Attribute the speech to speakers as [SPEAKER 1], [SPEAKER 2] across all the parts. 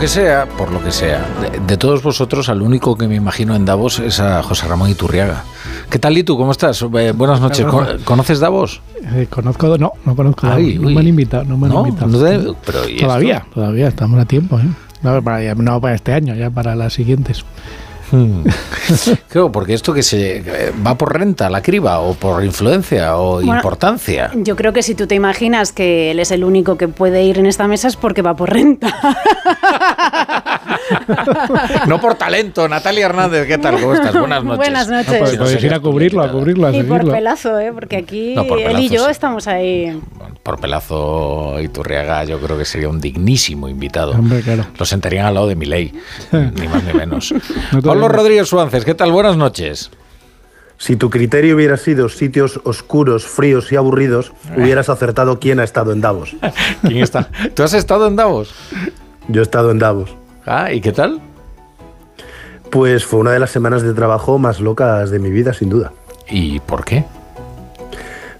[SPEAKER 1] Que sea, por lo que sea, de, todos vosotros, al único que me imagino en Davos es a José Ramón Iturriaga. ¿Qué tal y tú? ¿Cómo estás? Eh, buenas noches. ¿Conoces Davos?
[SPEAKER 2] Eh, conozco, no, no conozco. Ay, no me han invitado, no me han invitado. todavía, todavía estamos a tiempo. ¿eh? No para, no para este año, ya para las siguientes.
[SPEAKER 1] Hmm. Claro, porque esto que se va por renta, la criba, o por influencia, o importancia.
[SPEAKER 3] Yo creo que si tú te imaginas que él es el único que puede ir en esta mesa es porque va por renta.
[SPEAKER 1] no por talento. Natalia Hernández, ¿qué tal? ¿Cómo estás? Buenas noches.
[SPEAKER 3] Buenas noches.
[SPEAKER 2] No, ir a cubrirlo, a cubrirlo, a
[SPEAKER 3] Y por pelazo, ¿eh? porque aquí él y yo estamos ahí.
[SPEAKER 1] por pelazo Iturriaga yo creo que sería un dignísimo invitado.
[SPEAKER 2] Hombre, claro.
[SPEAKER 1] Lo sentarían al lado de mi ley, ni más ni menos. Carlos Rodríguez Suárez, ¿qué tal? Buenas noches.
[SPEAKER 4] Si tu criterio hubiera sido sitios oscuros, fríos y aburridos, hubieras acertado quién ha estado en Davos.
[SPEAKER 1] ¿Quién está? ¿Tú has estado en Davos?
[SPEAKER 4] Yo he estado en Davos.
[SPEAKER 1] Ah, ¿y qué tal?
[SPEAKER 4] Pues fue una de las semanas de trabajo más locas de mi vida, sin duda.
[SPEAKER 1] ¿Y por qué?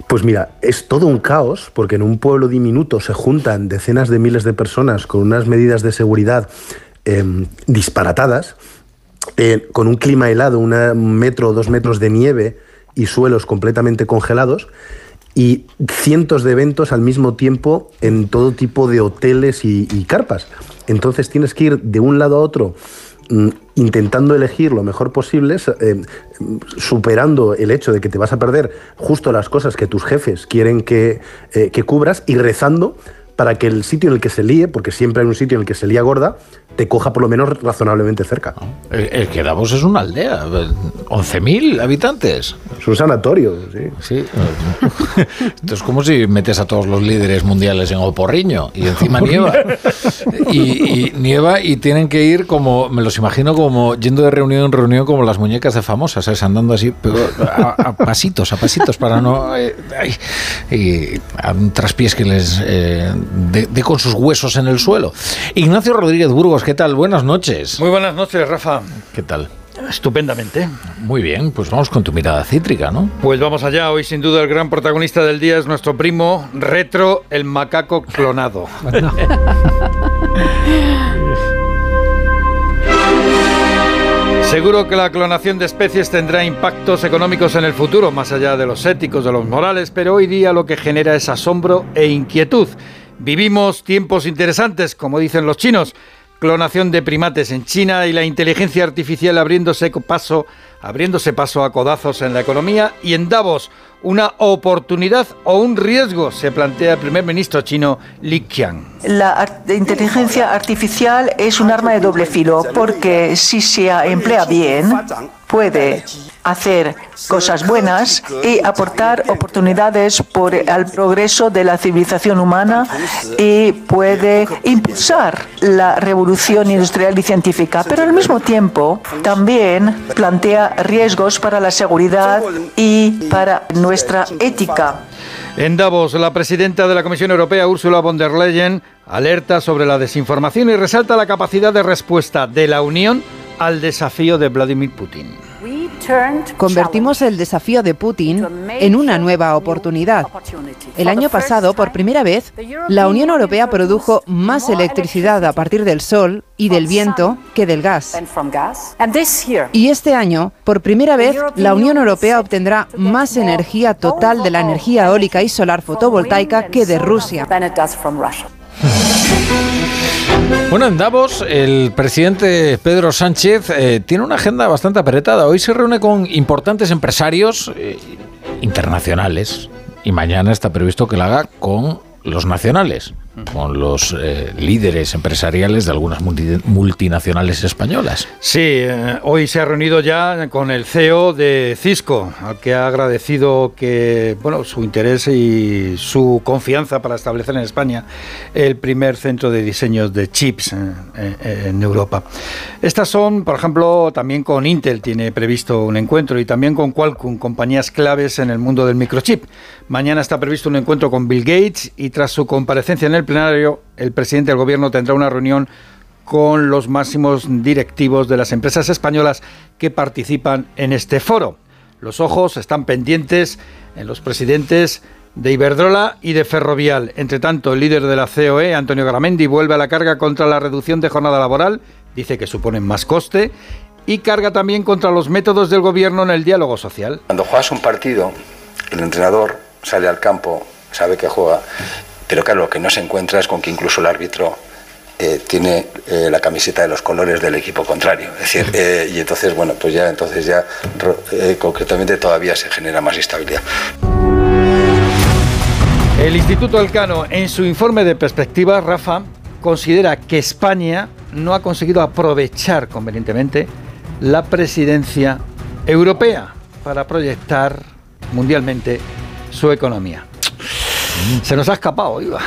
[SPEAKER 4] Pues mira, es todo un caos, porque en un pueblo diminuto se juntan decenas de miles de personas con unas medidas de seguridad em, disparatadas eh, con un clima helado, un metro o dos metros de nieve y suelos completamente congelados, y cientos de eventos al mismo tiempo en todo tipo de hoteles y, carpas. Entonces tienes que ir de un lado a otro mm, intentando elegir lo mejor posible, eh, superando el hecho de que te vas a perder justo las cosas que tus jefes quieren que, eh, que cubras y rezando para que el sitio en el que se líe, porque siempre hay un sitio en el que se lía gorda, te coja por lo menos razonablemente cerca.
[SPEAKER 1] El, que Davos es una aldea, 11.000 habitantes.
[SPEAKER 4] Es un sanatorio, sí.
[SPEAKER 1] sí. Esto es como si metes a todos los líderes mundiales en Oporriño y encima nieva. Y, nieva y tienen que ir como, me los imagino como yendo de reunión en reunión como las muñecas de famosas, ¿sabes? andando así a, pasitos, a pasitos para no... Eh, y a un traspiés que les eh, dé con sus huesos en el suelo. Ignacio Rodríguez Burgos, ¿qué tal? Buenas noches.
[SPEAKER 5] Muy buenas noches, Rafa.
[SPEAKER 1] ¿Qué tal?
[SPEAKER 5] Estupendamente.
[SPEAKER 1] Muy bien, pues vamos con tu mirada cítrica, ¿no?
[SPEAKER 5] Pues vamos allá. Hoy, sin duda, el gran protagonista del día es nuestro primo Retro, el macaco clonado. Seguro que la clonación de especies tendrá impactos económicos en el futuro, más allá de los éticos, de los morales, pero hoy día lo que genera es asombro e inquietud. Vivimos tiempos interesantes, como dicen los chinos. Clonación de primates en China y la inteligencia artificial abriéndose paso, abriéndose paso a codazos en la economía y en Davos una oportunidad o un riesgo, se plantea el primer ministro chino Li Qiang.
[SPEAKER 6] La inteligencia artificial es un arma de doble filo porque si se emplea bien puede hacer cosas buenas y aportar oportunidades por el progreso de la civilización humana y puede impulsar la revolución industrial y científica, pero al mismo tiempo también plantea riesgos para la seguridad y para nuestra ética.
[SPEAKER 5] En Davos, la presidenta de la Comisión Europea, Ursula von der Leyen, alerta sobre la desinformación y resalta la capacidad de respuesta de la Unión al desafío de Vladimir Putin.
[SPEAKER 7] Convertimos el desafío de Putin en una nueva oportunidad. El año pasado, por primera vez, la Unión Europea produjo más electricidad a partir del sol y del viento que del gas. Y este año, por primera vez, la Unión Europea obtendrá más energía total de la energía eólica y solar fotovoltaica que de Rusia.
[SPEAKER 1] Bueno, en Davos el presidente Pedro Sánchez eh, tiene una agenda bastante apretada. Hoy se reúne con importantes empresarios eh, internacionales y mañana está previsto que la haga con los nacionales. Con los eh, líderes empresariales de algunas multinacionales españolas.
[SPEAKER 5] Sí, eh, hoy se ha reunido ya con el CEO de Cisco, al que ha agradecido que, bueno, su interés y su confianza para establecer en España el primer centro de diseños de chips eh, en Europa. Estas son, por ejemplo, también con Intel tiene previsto un encuentro y también con Qualcomm, compañías claves en el mundo del microchip. Mañana está previsto un encuentro con Bill Gates y tras su comparecencia en el el presidente del gobierno tendrá una reunión con los máximos directivos de las empresas españolas que participan en este foro. Los ojos están pendientes en los presidentes de Iberdrola y de Ferrovial. Entre tanto, el líder de la COE, Antonio Gramendi, vuelve a la carga contra la reducción de jornada laboral, dice que suponen más coste, y carga también contra los métodos del gobierno en el diálogo social.
[SPEAKER 8] Cuando juegas un partido, el entrenador sale al campo, sabe que juega, pero claro, lo que no se encuentra es con que incluso el árbitro eh, tiene eh, la camiseta de los colores del equipo contrario. Es decir, eh, y entonces, bueno, pues ya, entonces ya concretamente todavía se genera más estabilidad.
[SPEAKER 5] El Instituto Elcano, en su informe de perspectiva, Rafa, considera que España no ha conseguido aprovechar convenientemente la presidencia europea para proyectar mundialmente su economía. Se nos ha escapado, Iba.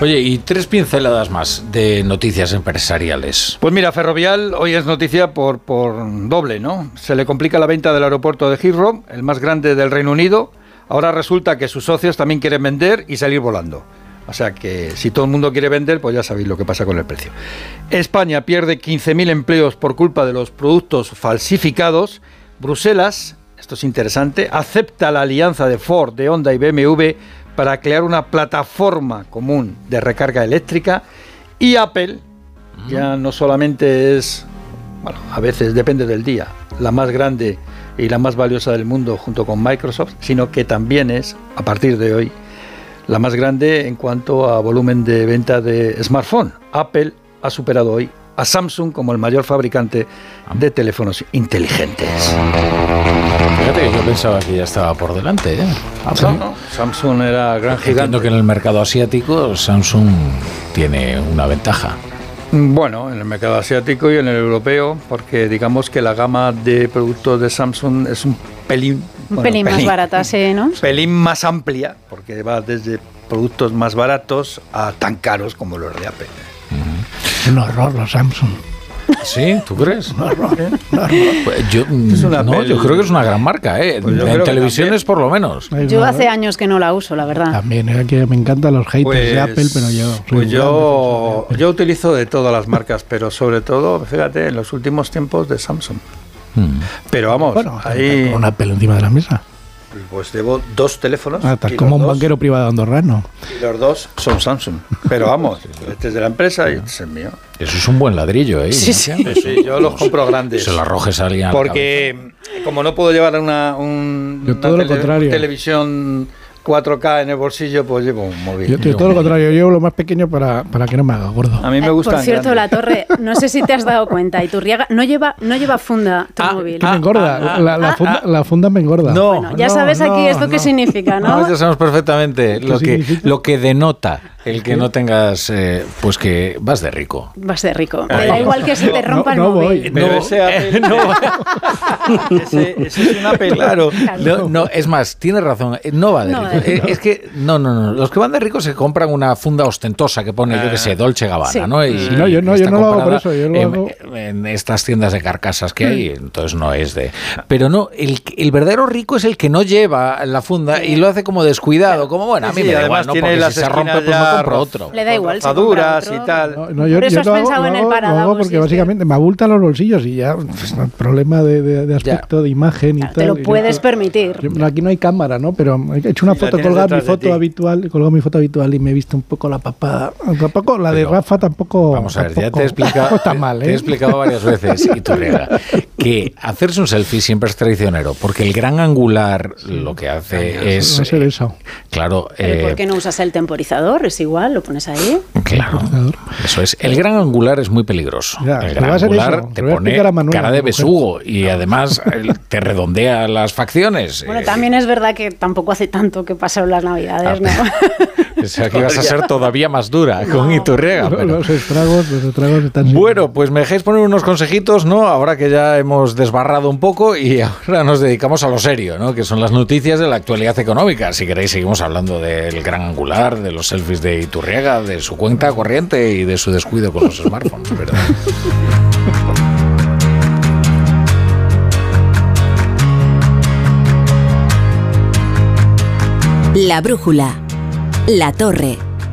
[SPEAKER 1] Oye, y tres pinceladas más de noticias empresariales.
[SPEAKER 5] Pues mira, Ferrovial hoy es noticia por, por doble, ¿no? Se le complica la venta del aeropuerto de Heathrow, el más grande del Reino Unido. Ahora resulta que sus socios también quieren vender y salir volando. O sea que si todo el mundo quiere vender, pues ya sabéis lo que pasa con el precio. España pierde 15.000 empleos por culpa de los productos falsificados. Bruselas esto es interesante, acepta la alianza de Ford, de Honda y BMW para crear una plataforma común de recarga eléctrica y Apple ya no solamente es, bueno, a veces depende del día, la más grande y la más valiosa del mundo junto con Microsoft, sino que también es, a partir de hoy, la más grande en cuanto a volumen de venta de smartphone. Apple ha superado hoy a Samsung como el mayor fabricante de teléfonos inteligentes.
[SPEAKER 1] Fíjate que yo pensaba que ya estaba por delante. ¿eh?
[SPEAKER 5] Samsung era gran gigante.
[SPEAKER 1] Entiendo que en el mercado asiático Samsung tiene una ventaja.
[SPEAKER 5] Bueno, en el mercado asiático y en el europeo, porque digamos que la gama de productos de Samsung es un pelín...
[SPEAKER 3] Un pelín, más barata, sí, ¿no?
[SPEAKER 5] Pelín más amplia, porque va desde productos más baratos a tan caros como los de Apple.
[SPEAKER 2] Un horror los Samsung.
[SPEAKER 1] ¿Sí? ¿Tú crees? Un horror, ¿eh? Pues yo, no, yo creo que es una gran marca, ¿eh? Pues en televisiones por lo menos.
[SPEAKER 3] Yo hace años que no la uso, la verdad.
[SPEAKER 2] También, es que me encantan los haters de pues, Apple, pero yo...
[SPEAKER 5] Pues yo, yo utilizo de todas las marcas, pero sobre todo, fíjate, en los últimos tiempos de Samsung. Hmm. Pero vamos, bueno,
[SPEAKER 2] ahí... Con Apple encima de la mesa.
[SPEAKER 5] Pues debo dos teléfonos.
[SPEAKER 2] Ah, como un banquero privado andorrano.
[SPEAKER 5] Y los dos son Samsung. Pero vamos, este es de la empresa y este es el mío.
[SPEAKER 1] Eso es un buen ladrillo, ¿eh?
[SPEAKER 5] Sí, sí. yo los compro grandes.
[SPEAKER 1] Se lo arrojes a alguien.
[SPEAKER 5] Porque como no puedo llevar una, un, televisión 4K en el bolsillo, pues llevo un móvil.
[SPEAKER 2] Yo, todo lo contrario, yo llevo lo más pequeño para, para que no me haga gordo.
[SPEAKER 5] A mí me gusta.
[SPEAKER 3] por cierto, la torre, no sé si te has dado cuenta, y Turriaga no lleva, no lleva funda tu ah, móvil.
[SPEAKER 2] me engorda, ah, la, la, ah, funda, la, funda, me engorda.
[SPEAKER 3] No, bueno, ya sabes aquí esto qué significa, ¿no?
[SPEAKER 1] No, ya sabemos perfectamente lo que, lo que denota el que no tengas, eh, pues que vas de rico.
[SPEAKER 3] Vas de rico. Me da igual que se te rompa el móvil.
[SPEAKER 5] no, ese, no. ese, ese, es un Apple, claro.
[SPEAKER 1] No, es más, tienes razón, eh, no va de rico. Eh, es que, no, no, no. Los que van de rico se compran una funda ostentosa que pone, yo qué sé, Dolce Gabbana, ¿no?
[SPEAKER 2] Y, no, yo no, yo no lo hago por eso. Yo lo
[SPEAKER 1] en, hago... en, estas tiendas de carcasas que hay, entonces no es de. Pero no, el, el verdadero rico es el que no lleva la funda y lo hace como descuidado, como bueno, a mí me da igual, ¿no? Porque si se rompe, pues otro.
[SPEAKER 3] Le da igual.
[SPEAKER 5] Rozaduras y tal.
[SPEAKER 2] No, yo, Por eso has pensado en el parado. porque básicamente me abultan los bolsillos y ya pues, problema de, de, aspecto, de imagen y tal.
[SPEAKER 3] Te lo puedes permitir.
[SPEAKER 2] aquí no hay cámara, ¿no? Pero he hecho una foto, colgar mi foto habitual, colgado mi foto habitual y me he visto un poco la papada. Tampoco, la de Rafa tampoco.
[SPEAKER 1] Vamos a ver, ya te he explicado.
[SPEAKER 2] está mal, ¿eh?
[SPEAKER 1] Te he explicado varias veces, y tú que hacerse un selfie siempre es traicionero, porque el gran angular lo que hace es.
[SPEAKER 2] No eso.
[SPEAKER 1] Claro.
[SPEAKER 3] ¿Pero ¿Por qué no usas el temporizador? Si igual, lo pones ahí.
[SPEAKER 1] Claro, eso es. El gran angular es muy peligroso. el gran angular te pone cara de besugo y además te redondea las facciones.
[SPEAKER 3] Bueno, también es verdad que tampoco hace tanto que pasaron las navidades, ¿no?
[SPEAKER 1] o sea, que ibas a ser todavía más dura con Iturriega.
[SPEAKER 2] Los estragos, los estragos están...
[SPEAKER 1] Bueno, pues me dejéis poner unos consejitos, ¿no? Ahora que ya hemos desbarrado un poco y ahora nos dedicamos a lo serio, ¿no? Que son las noticias de la actualidad económica. Si queréis, seguimos hablando del gran angular, de los selfies de Iturriega, de su cuenta corriente y de su descuido con los smartphones, ¿verdad?
[SPEAKER 9] La brújula. La torre.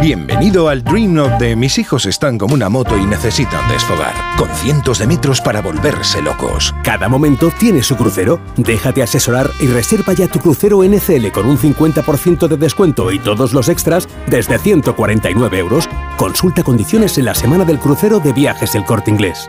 [SPEAKER 10] Bienvenido al Dream of de mis hijos están como una moto y necesitan desfogar, con cientos de metros para volverse locos.
[SPEAKER 11] Cada momento tiene su crucero. Déjate asesorar y reserva ya tu crucero NCL con un 50% de descuento y todos los extras desde 149 euros. Consulta condiciones en la semana del crucero de viajes El Corte Inglés.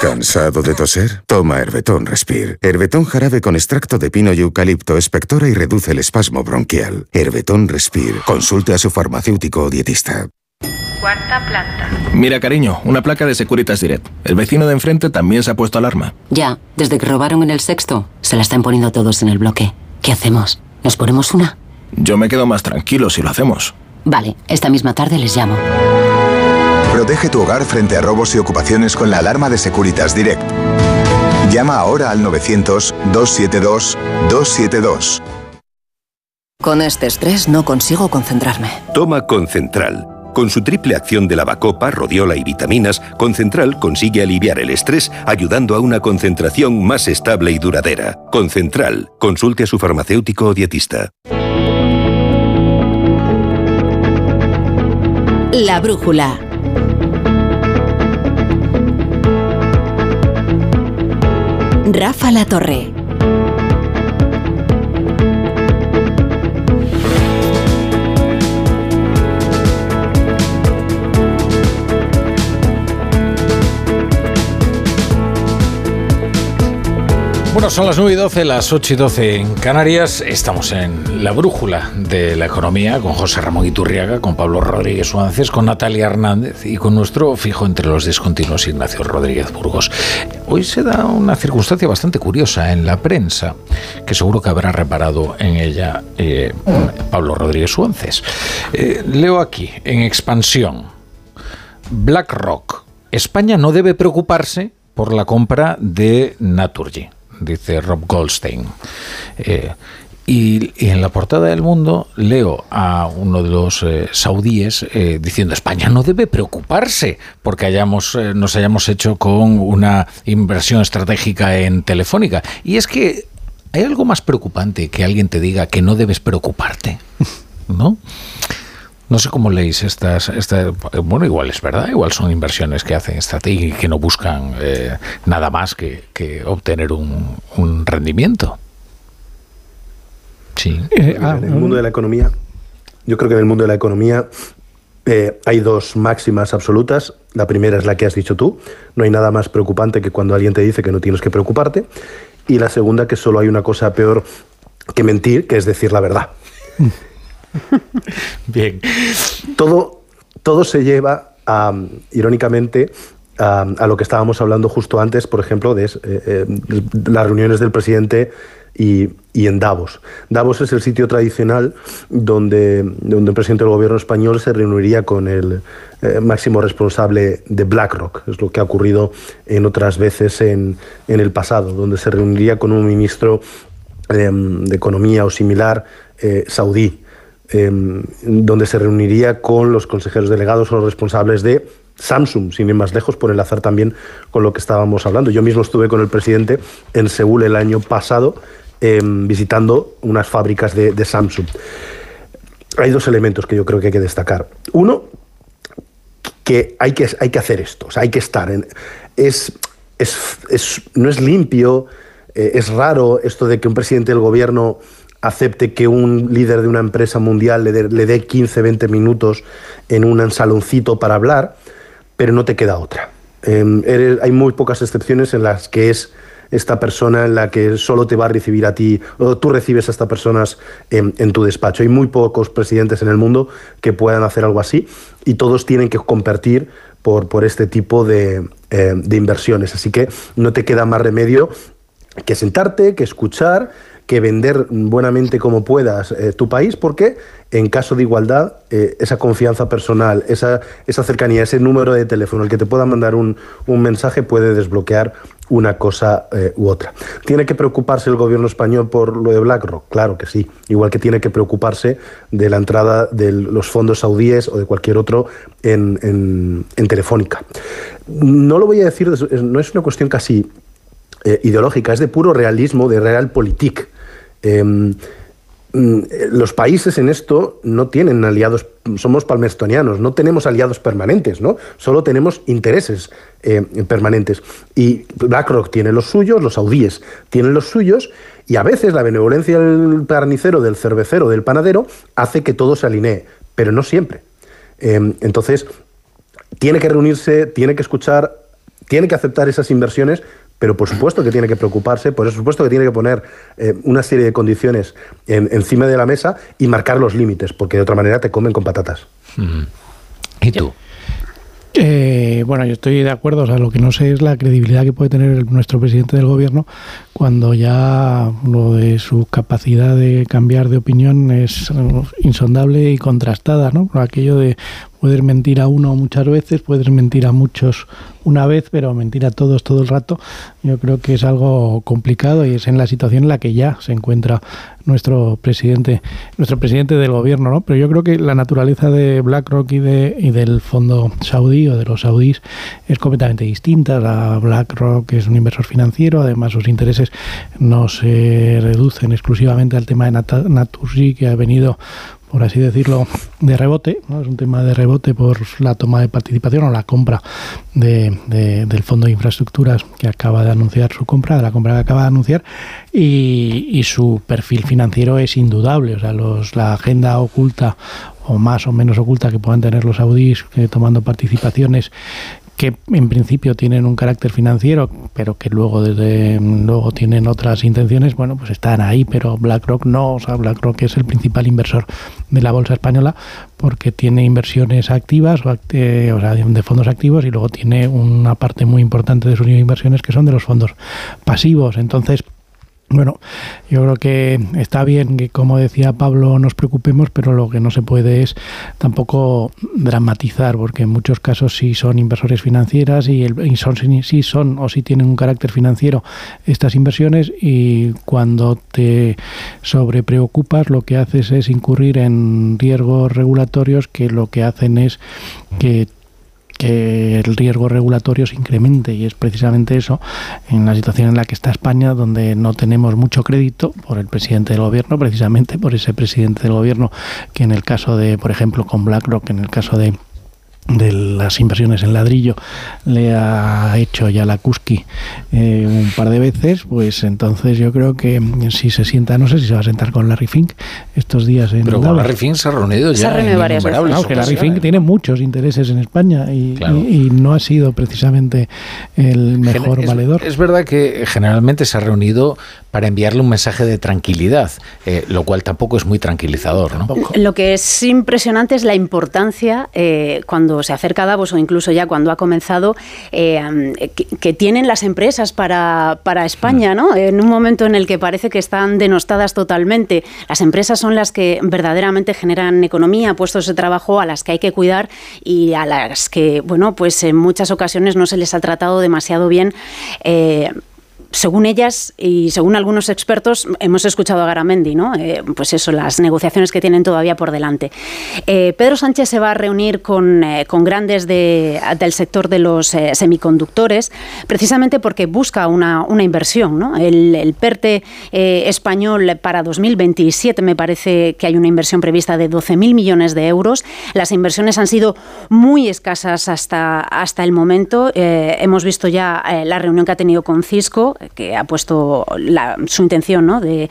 [SPEAKER 12] ¿Cansado de toser? Toma Herbetón Respire. Herbetón jarabe con extracto de pino y eucalipto espectora y reduce el espasmo bronquial. Herbetón Respire. Consulte a su farmacéutico o dietista.
[SPEAKER 13] Cuarta planta. Mira, cariño, una placa de Securitas Direct. El vecino de enfrente también se ha puesto alarma.
[SPEAKER 14] Ya, desde que robaron en el sexto, se la están poniendo todos en el bloque. ¿Qué hacemos? ¿Nos ponemos una?
[SPEAKER 13] Yo me quedo más tranquilo si lo hacemos.
[SPEAKER 14] Vale, esta misma tarde les llamo.
[SPEAKER 15] Protege tu hogar frente a robos y ocupaciones con la alarma de Securitas Direct. Llama ahora al 900-272-272.
[SPEAKER 14] Con este estrés no consigo concentrarme.
[SPEAKER 16] Toma Concentral. Con su triple acción de lavacopa, rodiola y vitaminas, Concentral consigue aliviar el estrés ayudando a una concentración más estable y duradera. Concentral. Consulte a su farmacéutico o dietista.
[SPEAKER 9] La brújula. Rafa La Torre.
[SPEAKER 1] Bueno, son las 9 y 12, las 8 y 12 en Canarias. Estamos en la brújula de la economía con José Ramón Iturriaga, con Pablo Rodríguez Suárez, con Natalia Hernández y con nuestro fijo entre los discontinuos Ignacio Rodríguez Burgos. Hoy se da una circunstancia bastante curiosa en la prensa, que seguro que habrá reparado en ella eh, Pablo Rodríguez Suárez. Eh, leo aquí, en expansión, BlackRock. España no debe preocuparse por la compra de Naturgy dice Rob Goldstein. Eh, y, en la portada del mundo leo a uno de los eh, saudíes eh, diciendo España no debe preocuparse porque hayamos, nos hayamos hecho con una inversión estratégica en Telefónica. Y es que hay algo más preocupante que alguien te diga que no debes preocuparte, ¿no? No sé cómo leéis estas, bueno, igual es verdad, igual son inversiones que hacen estrategia y que no buscan eh, nada más que, obtener un, rendimiento.
[SPEAKER 4] Sí. Eh, ah, en el mundo de la economía, yo creo que en el mundo de la economía eh, hay dos máximas absolutas. La primera es la que has dicho tú. No hay nada más preocupante que cuando alguien te dice que no tienes que preocuparte. Y la segunda, que solo hay una cosa peor que mentir, que es decir la verdad.
[SPEAKER 1] Bien.
[SPEAKER 4] Todo, todo se lleva, irónicamente, a, lo que estábamos hablando justo antes, por ejemplo, de, eh, eh, las reuniones del presidente y, en Davos. Davos es el sitio tradicional donde, donde el presidente del gobierno español se reuniría con el eh, máximo responsable de BlackRock. Es lo que ha ocurrido en otras veces en, en el pasado, donde se reuniría con un ministro de Economía o similar saudí em, donde se reuniría con los consejeros delegados o los responsables de Samsung, sin ir más lejos, por enlazar también con lo que estábamos hablando. Yo mismo estuve con el presidente en Seúl el año pasado em, visitando unas fábricas de, Samsung. Hay dos elementos que yo creo que hay que destacar. Uno, que hay que, hay que hacer esto, o sea, hay que estar. En, es, es, no es limpio, eh, es raro esto de que un presidente del gobierno acepte que un líder de una empresa mundial le dé, 15, 20 minutos en un saloncito para hablar, pero no te queda otra. Em, hay muy pocas excepciones en las que es esta persona en la que solo te va a recibir a ti, o tú recibes a estas personas en, tu despacho. Hay muy pocos presidentes en el mundo que puedan hacer algo así y todos tienen que compartir por, por este tipo de, eh, de inversiones. Así que no te queda más remedio que sentarte, que escuchar, que vender buenamente como puedas eh, tu país, porque en caso de igualdad, eh, esa confianza personal, esa, esa cercanía, ese número de teléfono, el que te pueda mandar un, un mensaje puede desbloquear una cosa eh, u otra. ¿Tiene que preocuparse el gobierno español por lo de BlackRock? Claro que sí, igual que tiene que preocuparse de la entrada de los fondos saudíes o de cualquier otro en, en, en Telefónica. No lo voy a decir, no es una cuestión casi ideológica, es de puro realismo, de realpolitik. Em, mm, los países en esto no tienen aliados, somos palmerstonianos, no tenemos aliados permanentes, ¿no? Solo tenemos intereses eh, permanentes. Y BlackRock tiene los suyos, los saudíes tienen los suyos, y a veces la benevolencia del carnicero, del cervecero, del panadero, hace que todo se alinee, pero no siempre. Em, entonces, tiene que reunirse, tiene que escuchar, tiene que aceptar esas inversiones, pero por supuesto que tiene que preocuparse, por supuesto que tiene que poner eh, una serie de condiciones encima de la mesa y marcar los límites, porque de otra manera te comen con patatas.
[SPEAKER 1] ¿Y tú?
[SPEAKER 2] Eh, bueno, yo estoy de acuerdo. O sea, lo que no sé es la credibilidad que puede tener nuestro presidente del gobierno cuando ya lo de su capacidad de cambiar de opinión es insondable y contrastada, ¿no? Por aquello de Puedes mentir a uno muchas veces, puedes mentir a muchos una vez, pero mentir a todos todo el rato, yo creo que es algo complicado y es en la situación en la que ya se encuentra nuestro presidente, nuestro presidente del gobierno, ¿no? Pero yo creo que la naturaleza de BlackRock y de y del fondo saudí o de los saudíes es completamente distinta. La BlackRock es un inversor financiero, además sus intereses no se reducen exclusivamente al tema de Naturgy que ha venido por así decirlo, de rebote, es un tema de rebote por la toma de participación o la compra de, del Fondo de Infraestructuras que acaba de anunciar su compra, de la compra que acaba de anunciar, y, su perfil financiero es indudable, o sea, los, la agenda oculta o más o menos oculta que puedan tener los saudíes tomando participaciones que en principio tienen un carácter financiero, pero que luego desde luego tienen otras intenciones, bueno, pues están ahí, pero BlackRock no, o sea, BlackRock es el principal inversor de la bolsa española porque tiene inversiones activas, o, o sea, de fondos activos y luego tiene una parte muy importante de sus inversiones que son de los fondos pasivos. Entonces, bueno, yo creo que está bien que, como decía Pablo, nos preocupemos, pero lo que no se puede es tampoco dramatizar, porque en muchos casos sí son inversores financieras y, el, son, sí son o sí tienen un carácter financiero estas inversiones y cuando te sobrepreocupas lo que haces es incurrir en riesgos regulatorios que lo que hacen es que el riesgo regulatorio se incremente y es precisamente eso en la situación en la que está España donde no tenemos mucho crédito por el presidente del gobierno precisamente por ese presidente del gobierno que en el caso de por ejemplo con BlackRock en el caso de de las inversiones en ladrillo le ha hecho ya la Kuski eh, un par de veces, pues entonces yo creo que si se sienta, no sé si se va a sentar con Larry Fink estos días en
[SPEAKER 1] Pero con Larry Fink se ha reunido ya.
[SPEAKER 3] Se ha reunido varias veces.
[SPEAKER 2] que Larry Fink tiene muchos intereses en España y, no ha sido precisamente el mejor valedor.
[SPEAKER 1] Es verdad que generalmente se ha reunido para enviarle un mensaje de tranquilidad, eh, lo cual tampoco es muy tranquilizador. ¿no?
[SPEAKER 3] Lo que es impresionante es la importancia eh, cuando se acerca a Davos o incluso ya cuando ha comenzado eh, que, tienen las empresas para, para España, ¿no? En un momento en el que parece que están denostadas totalmente. Las empresas son las que verdaderamente generan economía, puestos de trabajo a las que hay que cuidar y a las que, bueno, pues en muchas ocasiones no se les ha tratado demasiado bien según ellas y según algunos expertos, hemos escuchado a Garamendi, ¿no? Eh, pues eso, las negociaciones que tienen todavía por delante. Pedro Sánchez se va a reunir con, con grandes de, del sector de los semiconductores, precisamente porque busca una, una inversión, ¿no? El, PERTE español para 2027 me parece que hay una inversión prevista de 12.000 millones de euros. Las inversiones han sido muy escasas hasta, hasta el momento. Eh, hemos visto ya eh, la reunión que ha tenido con Cisco, que ha puesto su intención ¿no? de,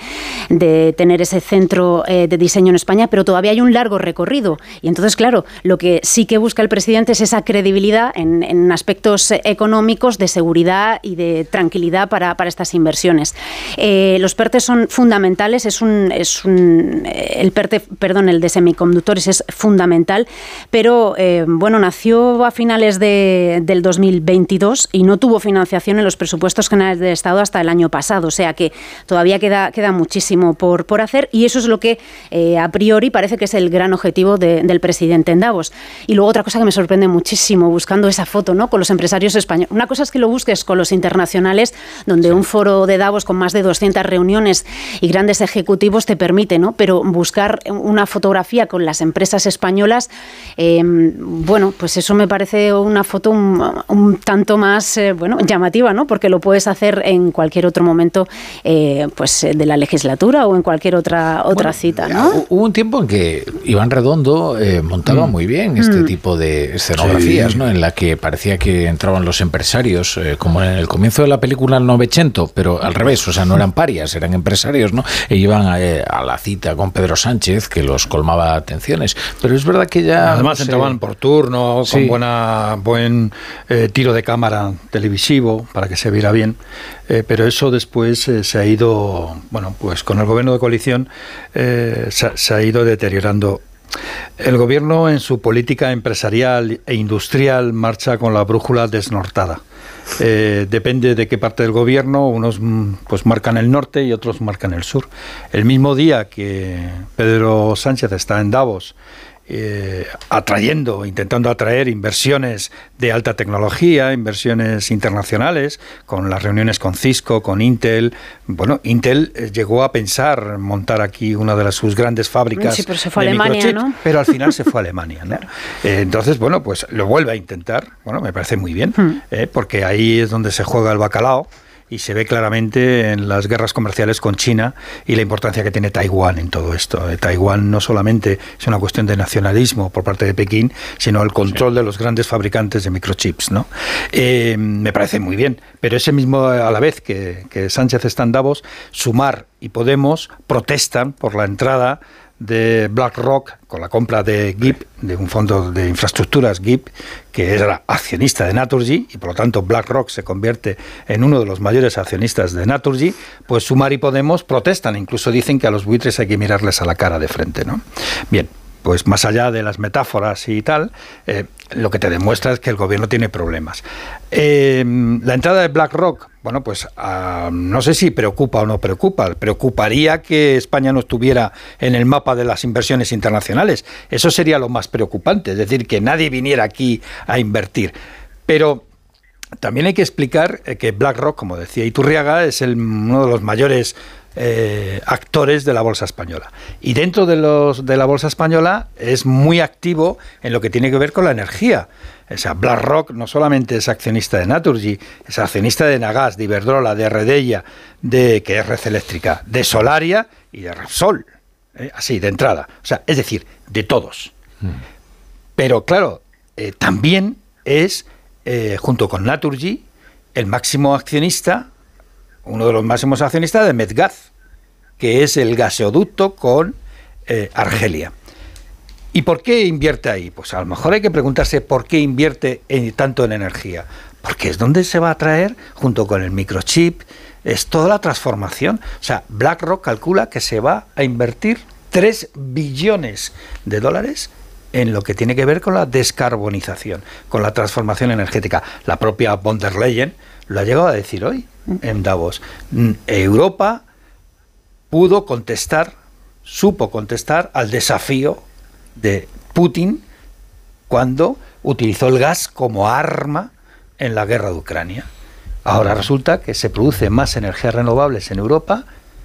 [SPEAKER 3] tener ese centro eh, de diseño en España, pero todavía hay un largo recorrido. Y entonces, claro, lo que sí que busca el presidente es esa credibilidad en, aspectos económicos, de seguridad y de tranquilidad para, para estas inversiones. los PERTES son fundamentales, es un, es un el PERTE, perdón, el de semiconductores es fundamental, pero bueno, nació a finales del 2022 y no tuvo financiación en los presupuestos generales Estado hasta el año pasado. O sea que todavía queda, queda muchísimo por, por hacer y eso es lo que eh, a priori parece que es el gran objetivo del presidente en Davos. Y luego otra cosa que me sorprende muchísimo buscando esa foto ¿no? con los empresarios españoles. Una cosa es que lo busques con los internacionales, donde un foro de Davos con más de 200 reuniones y grandes ejecutivos te permite, ¿no? pero buscar una fotografía con las empresas españolas, eh, bueno, pues eso me parece una foto un, tanto más eh, bueno, llamativa, ¿no? Porque lo puedes hacer en cualquier otro momento eh, pues, de la legislatura o en cualquier otra, otra cita, ¿no?
[SPEAKER 1] Hubo un tiempo en que Iván Redondo eh, montaba mm. muy bien este mm. tipo de escenografías, ¿no? En la que parecía que entraban los empresarios, como en el comienzo de la película Novecento, pero al revés, o sea, no eran parias, eran empresarios, ¿no? E iban a, la cita con Pedro Sánchez, que los colmaba atenciones. Pero es verdad que ya...
[SPEAKER 5] Además entraban por turno, con buena, buen eh, tiro de cámara televisivo para que se viera bien, eh, pero eso después eh, se ha ido, bueno, pues con el gobierno de coalición se, ha ido deteriorando el gobierno en su política empresarial e industrial marcha con la brújula desnortada. depende de qué parte del gobierno, unos mm, pues marcan el norte y otros marcan el sur. El mismo día que Pedro Sánchez está en Davos eh, atrayendo, intentando atraer inversiones de alta tecnología, inversiones internacionales, con las reuniones con Cisco, con Intel. Bueno, Intel eh, llegó a pensar montar aquí una de las, sus grandes fábricas.
[SPEAKER 3] Sí, pero se fue a Alemania, ¿no?
[SPEAKER 5] Pero al final se fue a Alemania, ¿no? Eh, entonces, bueno, pues lo vuelve a intentar. Bueno, me parece muy bien, hmm. porque ahí es donde se juega el bacalao y se ve claramente en las guerras comerciales con China y la importancia que tiene Taiwán en todo esto. Eh, Taiwán no solamente es una cuestión de nacionalismo por parte de Pekín, sino el control de los grandes fabricantes de microchips. ¿no? Eh, me parece muy bien, pero ese mismo a la vez que, que Sánchez está en Davos, Sumar y Podemos protestan por la entrada de BlackRock con la compra de GIP, de un fondo de infraestructuras GIP, que era accionista de Naturgy y por lo tanto BlackRock se convierte en uno de los mayores accionistas de Naturgy, pues Sumar y Podemos protestan, incluso dicen que a los buitres hay que mirarles a la cara de frente, ¿no? Bien, pues más allá de las metáforas y tal, eh, lo que te demuestra es que el gobierno tiene problemas. Eh, la entrada de BlackRock, bueno, pues ah, no sé si preocupa o no preocupa. Preocuparía que España no estuviera en el mapa de las inversiones internacionales. Eso sería lo más preocupante, es decir, que nadie viniera aquí a invertir. Pero también hay que explicar eh, que BlackRock, como decía Iturriaga, es el, uno de los mayores eh, actores de la bolsa española. Y dentro de, los, de la bolsa española es muy activo en lo que tiene que ver con la energía. O sea, BlackRock no solamente es accionista de Naturgy, es accionista de Nagas, de Iberdrola, de Redella, de que es Red Eléctrica, de Solaria y de Repsol. ¿eh? Así, de entrada. O sea, es decir, de todos. Mm. Pero claro, eh, también es, junto con Naturgy, el máximo accionista uno de los máximos accionistas de Medgaz, que es el gasoducto con eh, Argelia. ¿Y por qué invierte ahí? Pues a lo mejor hay que preguntarse por qué invierte tanto en energía. Porque es donde se va a traer, junto con el microchip, es toda la transformación. O sea, BlackRock calcula que se va a invertir 3 billones de dólares en lo que tiene que ver con la descarbonización, con la transformación energética. La propia von der Leyen lo ha llegado a decir hoy en Davos. Europa pudo contestar, supo contestar al desafío de Putin cuando utilizó el gas como arma en la guerra de Ucrania. Ahora resulta que se produce más energías renovables en Europa,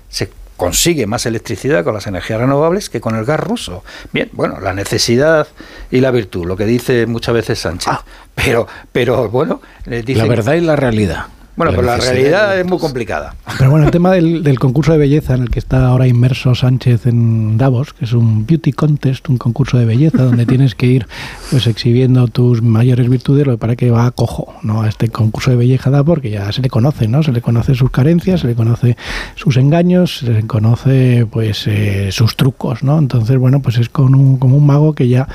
[SPEAKER 5] se consigue más electricidad con las energías renovables que con el gas ruso. Bien, bueno, la necesidad y la virtud, lo que dice muchas veces Sánchez. Ah. Pero, pero bueno,
[SPEAKER 1] la verdad y la realidad.
[SPEAKER 5] Bueno, pero la realidad es muy complicada.
[SPEAKER 2] Pero bueno, el tema del, concurso de belleza en el que está ahora inmerso Sánchez en Davos, que es un beauty contest, un concurso de belleza donde tienes que ir pues exhibiendo tus mayores virtudes, lo que para que va a cojo, ¿no? A este concurso de belleza da porque ya se le conoce, ¿no? Se le conoce sus carencias, se le conoce sus engaños, se le conoce pues eh, sus trucos, ¿no? Entonces, bueno, pues es como un, como un mago que ya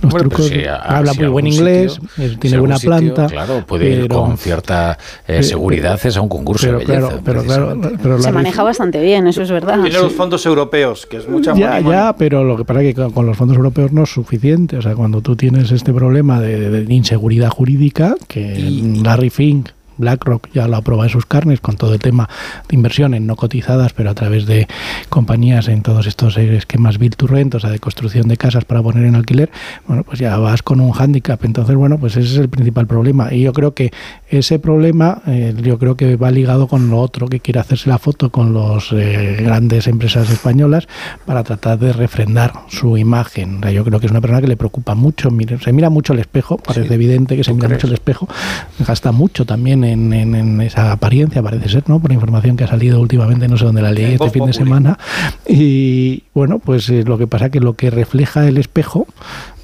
[SPEAKER 2] los trucos habla muy buen inglés, eh, tiene buena planta,
[SPEAKER 1] claro, puede ir con cierta eh, seguridad es a un concurso de belleza.
[SPEAKER 3] Pero, Se maneja bastante bien, eso es verdad.
[SPEAKER 5] Tiene los fondos europeos, que es mucha
[SPEAKER 2] Ya, ya, pero lo que pasa es que con los fondos europeos no es suficiente. O sea, cuando tú tienes este problema de, inseguridad jurídica, que Larry Fink BlackRock ya lo aprueba en sus carnes con todo el tema de inversiones no cotizadas, pero a través de compañías en todos estos esquemas build to rent, o sea, de construcción de casas para poner en alquiler, bueno, pues ya vas con un hándicap. Entonces, bueno, pues ese es el principal problema. Y yo creo que ese problema, eh, yo creo que va ligado con lo otro, que quiere hacerse la foto con las eh, grandes empresas españolas para tratar de refrendar su imagen. yo creo que es una persona que le preocupa mucho, se mira mucho el espejo, parece evidente que se mira mucho el espejo, gasta mucho también en, esa apariencia, parece ser, ¿no? Por la información que ha salido últimamente, no sé dónde la leí este fin de semana. Y bueno, pues eh, lo que pasa que lo que refleja el espejo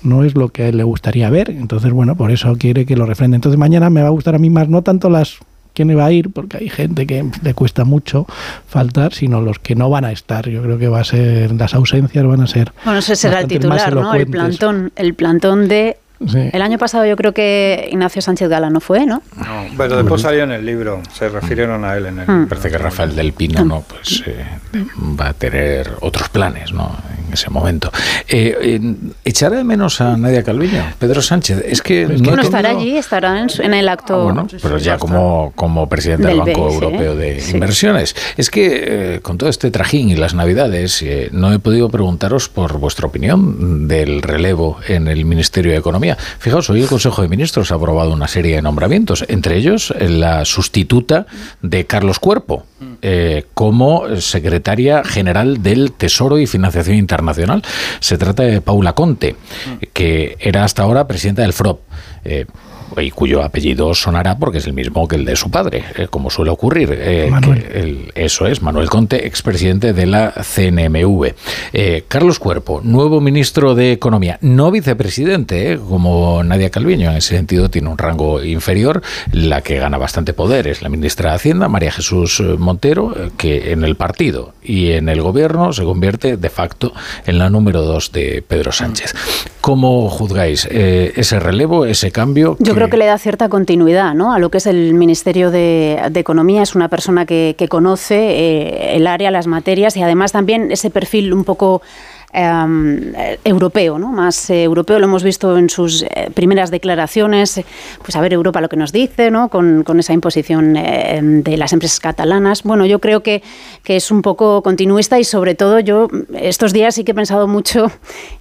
[SPEAKER 2] no es lo que a él le gustaría ver. Entonces, bueno, por eso quiere que lo refrende. Entonces, mañana me va a gustar a mí más, no tanto las quién va a ir, porque hay gente que le cuesta mucho faltar, sino los que no van a estar. Yo creo que va a ser, las ausencias van a ser.
[SPEAKER 3] Bueno, ese será el titular, ¿no? El plantón, el plantón de el año pasado yo creo que Ignacio Sánchez Gala no fue, ¿no?
[SPEAKER 5] No, pero después salió en el libro, se refirieron a él en el
[SPEAKER 1] mm. Parece que Rafael del Pino no pues eh, va a tener otros planes ¿no? en ese momento. Eh, ¿Echará de menos a Nadia Calviño? Pedro Sánchez, es que...
[SPEAKER 3] No, estará allí, estará en, el acto... Ah,
[SPEAKER 1] bueno, pero ya como, como presidente del, Banco Europeo de Inversiones. Es que eh, con todo este trajín y las navidades no he podido preguntaros por vuestra opinión del relevo en el Ministerio de Economía Fijaos, hoy el Consejo de Ministros ha aprobado una serie de nombramientos, entre ellos la sustituta de Carlos Cuerpo eh, como secretaria general del Tesoro y Financiación Internacional. Se trata de Paula Conte, que era hasta ahora presidenta del FROP. Eh, y cuyo apellido sonará porque es el mismo que el de su padre, eh, como suele ocurrir. Eh, eso es, Manuel Conte, expresidente de la CNMV. Eh, Carlos Cuerpo, nuevo ministro de Economía, no vicepresidente, como Nadia Calviño, en ese sentido tiene un rango inferior. La que gana bastante poder es la ministra de Hacienda, María Jesús Montero, que en el partido y en el gobierno se convierte de facto en la número dos de Pedro Sánchez. ¿Cómo juzgáis ese relevo, ese cambio?
[SPEAKER 3] Creo que le da cierta continuidad ¿no? a lo que es el Ministerio de, Economía. Es una persona que, conoce eh, el área, las materias y además también ese perfil un poco em, europeo, ¿no? más eh, europeo, lo hemos visto en sus eh, primeras declaraciones, pues a ver Europa lo que nos dice, ¿no? con, esa imposición de las empresas catalanas. Bueno, yo creo que, que, es un poco continuista y sobre todo yo estos días sí que he pensado mucho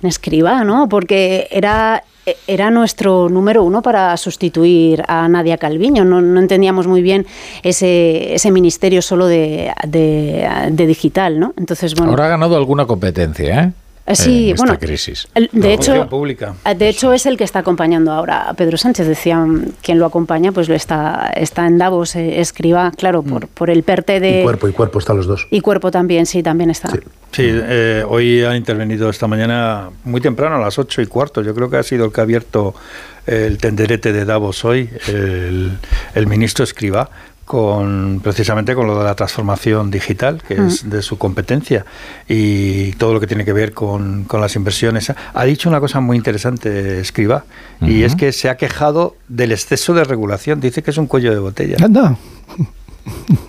[SPEAKER 3] en Escriba, ¿no? porque era era nuestro número uno para sustituir a Nadia Calviño. No, entendíamos muy bien ese, ese ministerio solo de, de, digital, ¿no?
[SPEAKER 1] Entonces, bueno. Ahora ha ganado alguna competencia, ¿eh?
[SPEAKER 3] Eh, sí, bueno, crisis. de hecho, eh, de hecho es el que está acompañando ahora a Pedro Sánchez. Decía quien lo acompaña, pues lo está, está en Davos, eh, escriba, claro, por, mm. por el PERTE de...
[SPEAKER 4] Y cuerpo, y cuerpo están los dos.
[SPEAKER 3] Y cuerpo también, sí, también está.
[SPEAKER 5] Sí, hoy ha intervenido esta mañana muy temprano, a las ocho y cuarto. Yo creo que ha sido el que ha abierto el tenderete de Davos hoy, el, el ministro Escriba con precisamente con lo de la transformación digital, que es de su competencia, y todo lo que tiene que ver con, con las inversiones. Ha dicho una cosa muy interesante, Escriba, y es que se ha quejado del exceso de regulación. Dice que es un cuello de botella.
[SPEAKER 2] Anda.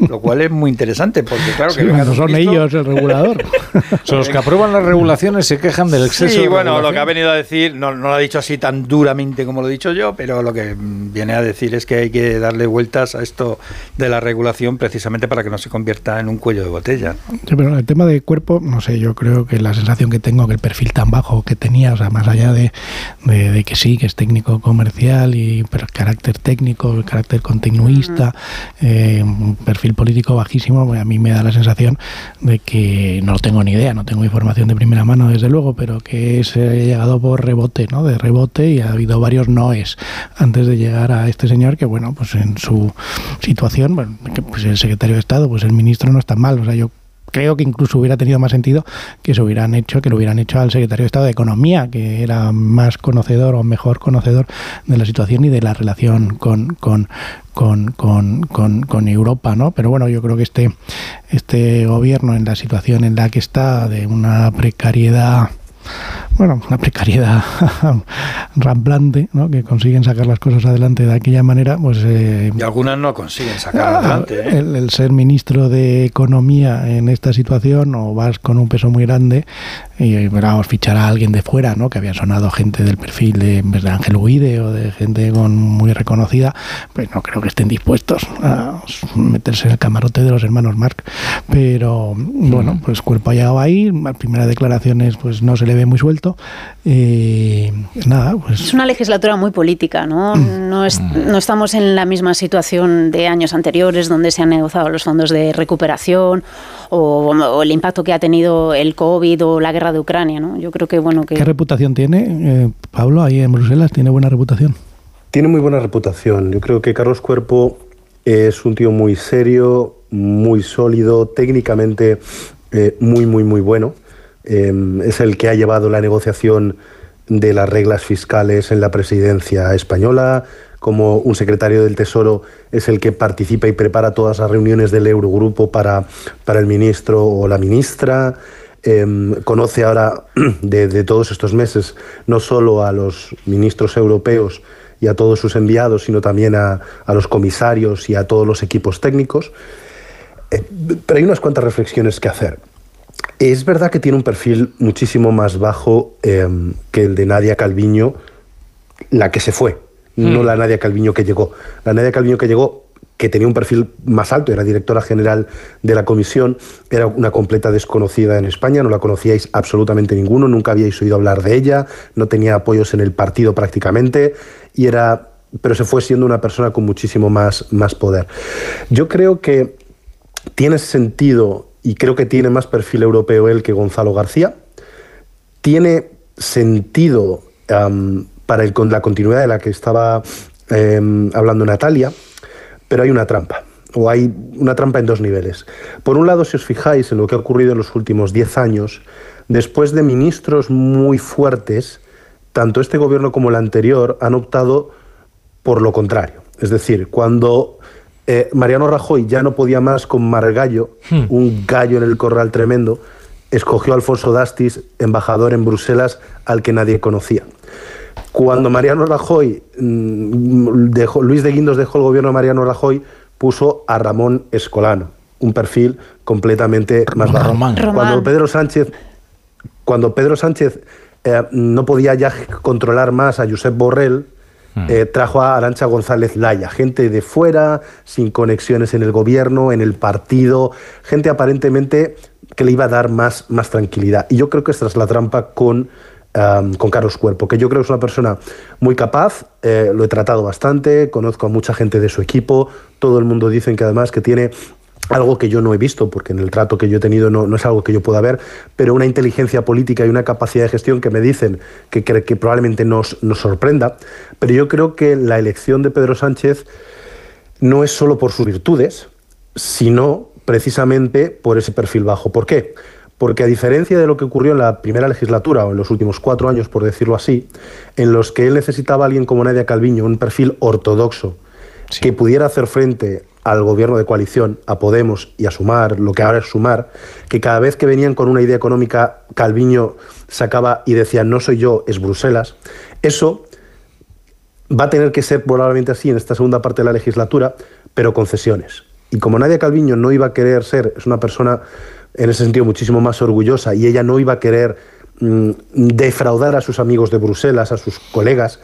[SPEAKER 5] Lo cual es muy interesante, porque claro que...
[SPEAKER 2] cuando son ellos el regulador.
[SPEAKER 1] son los que aprueban las regulaciones se quejan del exceso
[SPEAKER 5] Sí, bueno, lo que ha venido a decir, no, no lo ha dicho así tan duramente como lo he dicho yo, pero lo que viene a decir es que hay que darle vueltas a esto de la regulación precisamente para que no se convierta en un cuello de botella.
[SPEAKER 2] Sí, pero el tema de cuerpo, no sé, yo creo que la sensación que tengo, que el perfil tan bajo que tenía, o sea, más allá de, de, que sí, que es técnico comercial y pero el carácter técnico, el carácter continuista, eh, un perfil político bajísimo, pues a mí me da la sensación de que no tengo ni idea, no tengo información de primera mano desde luego, pero que se ha llegado por rebote, ¿no? De rebote y ha habido varios noes antes de llegar a este señor que bueno, pues en su situación, bueno, pues el secretario de Estado, pues el ministro no está mal, o sea, yo creo que incluso hubiera tenido más sentido que se hubieran hecho, que lo hubieran hecho al secretario de Estado de Economía, que era más conocedor o mejor conocedor de la situación y de la relación con, con, con, con, con, Europa, ¿no? Pero bueno, yo creo que este, este gobierno en la situación en la que está, de una precariedad bueno, una precariedad ramplante, ¿no? que consiguen sacar las cosas adelante de aquella manera, pues... Eh,
[SPEAKER 5] y algunas no consiguen sacar adelante.
[SPEAKER 2] ¿eh? El, ser ministro de Economía en esta situación, o vas con un peso muy grande, y vamos, fichar a alguien de fuera, ¿no? que había sonado gente del perfil de, de Ángel Huide o de gente con, muy reconocida, pues no creo que estén dispuestos a meterse en el camarote de los hermanos Mark. Pero bueno, pues cuerpo ha llegado ahí, las primeras declaraciones pues no se le ve muy suelto. Eh, nada, pues...
[SPEAKER 3] Es una legislatura muy política, ¿no? Mm. No, mm. no estamos en la misma situación de años anteriores donde se han negociado los fondos de recuperación o, el impacto que ha tenido el COVID o la guerra de Ucrania, ¿no? Yo creo que, bueno, que...
[SPEAKER 2] ¿Qué reputación tiene eh, Pablo ahí en Bruselas? ¿Tiene buena reputación?
[SPEAKER 4] Tiene muy buena reputación. Yo creo que Carlos Cuerpo es un tío muy serio, muy sólido, técnicamente eh, muy, muy, muy bueno. Em, es el que ha llevado la negociación de las reglas fiscales en la presidencia española, como un secretario del Tesoro es el que participa y prepara todas las reuniones del Eurogrupo para, para el ministro o la ministra. Em, conoce ahora de, todos estos meses no solo a los ministros europeos y a todos sus enviados, sino también a, los comisarios y a todos los equipos técnicos. Eh, pero hay unas cuantas reflexiones que hacer. Es verdad que tiene un perfil muchísimo más bajo em, que el de Nadia Calviño, la que se fue, no hmm. la Nadia Calviño que llegó. La Nadia Calviño que llegó, que tenía un perfil más alto, era directora general de la comisión, era una completa desconocida en España, no la conocíais absolutamente ninguno, nunca habíais oído hablar de ella, no tenía apoyos en el partido prácticamente, y era, pero se fue siendo una persona con muchísimo más, más poder. Yo creo que tiene sentido y creo que tiene más perfil europeo él que Gonzalo García. Tiene sentido para el, la continuidad de la que estaba em, hablando Natalia, pero hay una trampa, o hay una trampa en dos niveles. Por un lado, si os fijáis en lo que ha ocurrido en los últimos diez años, después de ministros muy fuertes, tanto este gobierno como el anterior han optado por lo contrario. Es decir, cuando eh, Mariano Rajoy ya no podía más con Margallo, hmm. un gallo en el corral tremendo, escogió a Alfonso Dastis, embajador en Bruselas, al que nadie conocía. Cuando Mariano Rajoy mm, dejó, Luis de Guindos dejó el gobierno de Mariano Rajoy, puso a Ramón Escolano, un perfil completamente más bajo. Cuando Pedro Sánchez, cuando Pedro Sánchez eh, no podía ya controlar más a Josep Borrell, Mm. Eh, trajo a Arancha González Laya, gente de fuera, sin conexiones en el gobierno, en el partido, gente aparentemente que le iba a dar más, más tranquilidad. Y yo creo que esta es la trampa con, con Carlos Cuerpo, que yo creo que es una persona muy capaz, eh, lo he tratado bastante, conozco a mucha gente de su equipo, todo el mundo dice que además que tiene algo que yo no he visto, porque en el trato que yo he tenido no, es algo que yo pueda ver, pero una inteligencia política y una capacidad de gestión que me dicen que, que, probablemente nos, sorprenda. Pero yo creo que la elección de Pedro Sánchez no es solo por sus virtudes, sino precisamente por ese perfil bajo. ¿Por qué? Porque a diferencia de lo que ocurrió en la primera legislatura o en los últimos cuatro años, por decirlo así, en los que él necesitaba a alguien como Nadia Calviño, un perfil ortodoxo, que pudiera hacer frente al gobierno de coalición, a Podemos y a Sumar, lo que ahora es Sumar, que cada vez que venían con una idea económica, Calviño sacaba y decía, no soy yo, es Bruselas. Eso va a tener que ser probablemente así en esta segunda parte de la legislatura, pero concesiones. Y como Nadia Calviño no iba a querer ser, es una persona en ese sentido muchísimo más orgullosa y ella no iba a querer mm, defraudar a sus amigos de Bruselas, a sus colegas,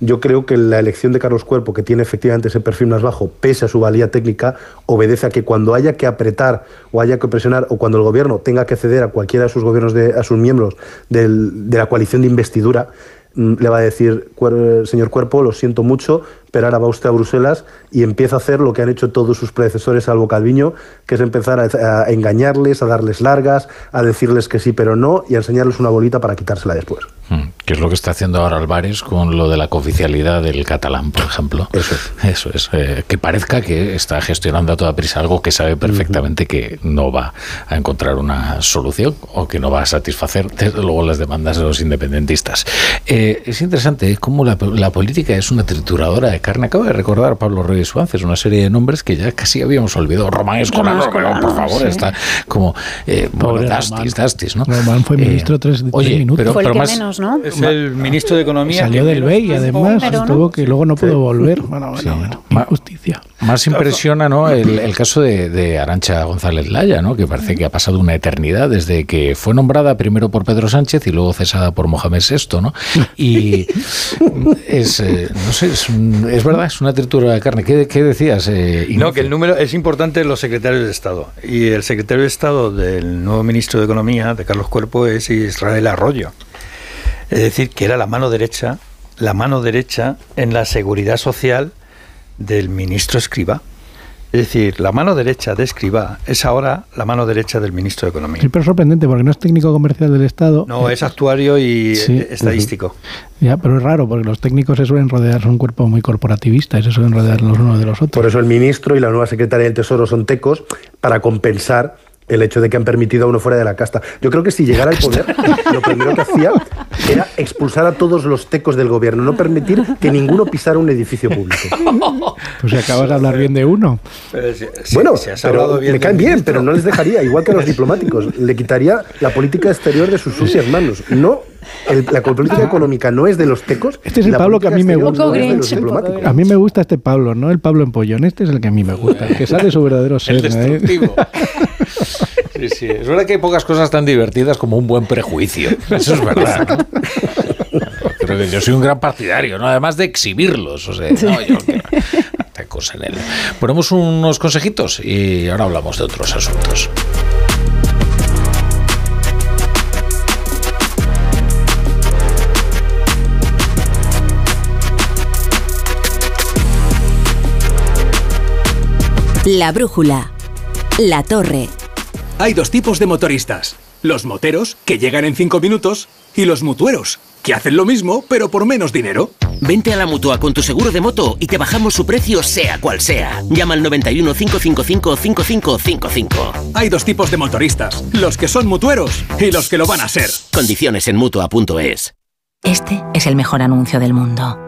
[SPEAKER 4] yo creo que la elección de Carlos Cuerpo, que tiene efectivamente ese perfil más bajo, pese a su valía técnica, obedece a que cuando haya que apretar o haya que presionar o cuando el gobierno tenga que ceder a cualquiera de sus gobiernos, de, a sus miembros de la coalición de investidura, mm, le va a decir, "Cuer- señor Cuerpo, lo siento mucho, pero ahora va usted a Bruselas y empieza a hacer lo que han hecho todos sus predecesores, salvo Calviño, que es empezar a, a engañarles, a darles largas, a decirles que sí, pero no, y a enseñarles una bolita para quitársela después.
[SPEAKER 1] Mm, Que es lo que está haciendo ahora Álvarez con lo de la cooficialidad del catalán, por ejemplo. Eso es. Eso es. eh, que parezca que está gestionando a toda prisa algo que sabe perfectamente que no va a encontrar una solución o que no va a satisfacer, desde luego, las demandas de los independentistas. Eh, es interesante cómo la, la política es una trituradora de carne. Acaba de recordar Pablo Reyes Suárez una serie de nombres que ya casi habíamos olvidado. Román Escolano, por favor,
[SPEAKER 2] sí.
[SPEAKER 1] está como. Eh, bueno, Dastis,
[SPEAKER 2] Román.
[SPEAKER 1] Dastis, ¿no?
[SPEAKER 2] Román fue
[SPEAKER 1] Eh,
[SPEAKER 2] ministro tres, tres
[SPEAKER 1] oye,
[SPEAKER 2] minutos.
[SPEAKER 1] pero-
[SPEAKER 3] Fue el
[SPEAKER 1] pero
[SPEAKER 3] que
[SPEAKER 1] más-
[SPEAKER 3] menos, ¿no?
[SPEAKER 5] Es el ministro de Economía.
[SPEAKER 2] Salió del BEI, además,
[SPEAKER 3] Pero, ¿no?
[SPEAKER 2] tuvo que luego no pudo volver. Bueno, bueno, bueno, injusticia.
[SPEAKER 1] Más impresiona ¿no? el, el caso de, de Arancha González Laya, ¿no? que parece que ha pasado una eternidad desde que fue nombrada primero por Pedro Sánchez y luego cesada por Mohamed VI. ¿no? Y es, eh, no sé, es, un- es verdad, es una tritura de carne. ¿Qué, qué decías? eh,
[SPEAKER 5] No, que el número es importante los secretarios de Estado. Y el secretario de Estado del nuevo ministro de Economía, de Carlos Cuerpo, es Israel Arroyo. Es decir, que era la mano derecha, la mano derecha en la seguridad social del ministro Escriba. Es decir, la mano derecha de Escriba es ahora la mano derecha del ministro de Economía.
[SPEAKER 2] Sí, pero es sorprendente porque no es técnico comercial del Estado.
[SPEAKER 5] No, es actuario y
[SPEAKER 2] Sí.
[SPEAKER 5] estadístico.
[SPEAKER 2] Ya, pero es raro porque los técnicos se suelen rodear, son un cuerpo muy corporativista y se suelen rodear los unos de los otros.
[SPEAKER 4] Por eso el ministro y la nueva secretaria del Tesoro son tecos para compensar el hecho de que han permitido a uno fuera de la casta. Yo creo que si llegara al poder, lo primero que hacía era expulsar a todos los tecos del gobierno, no permitir que ninguno pisara un edificio público.
[SPEAKER 2] Pues si acabas de hablar bien de uno.
[SPEAKER 5] Pero si- si-
[SPEAKER 4] bueno,
[SPEAKER 5] si
[SPEAKER 4] pero
[SPEAKER 5] bien
[SPEAKER 4] me caen bien,
[SPEAKER 5] ministro.
[SPEAKER 4] pero no les dejaría, igual que a los diplomáticos, le quitaría la política exterior de sus sucias manos. No, el- la política económica no es de los tecos.
[SPEAKER 2] Este es el Pablo que a mí me gusta.
[SPEAKER 4] no es de los diplomáticos.
[SPEAKER 2] A mí me gusta este Pablo, no el Pablo Empollón. Este es el que a mí me gusta, el que sale su verdadero ser.
[SPEAKER 1] El
[SPEAKER 2] ¿eh?
[SPEAKER 1] destructivo. Sí, sí. Es verdad que hay pocas cosas tan divertidas como un buen prejuicio. Eso es verdad. ¿no? Creo que yo soy un gran partidario, ¿no? Además de exhibirlos. O sea, no, yo cosa en él. Ponemos unos consejitos y ahora hablamos de otros asuntos.
[SPEAKER 9] La brújula. La torre.
[SPEAKER 11] Hay dos tipos de motoristas. Los moteros, que llegan en 5 minutos, y los mutueros, que hacen lo mismo, pero por menos dinero.
[SPEAKER 17] Vente a la mutua con tu seguro de moto y te bajamos su precio, sea cual sea. Llama al 91 555 5555.
[SPEAKER 11] Hay dos tipos de motoristas. Los que son mutueros y los que lo van a ser.
[SPEAKER 17] Condiciones en mutua.es.
[SPEAKER 18] Este es el mejor anuncio del mundo.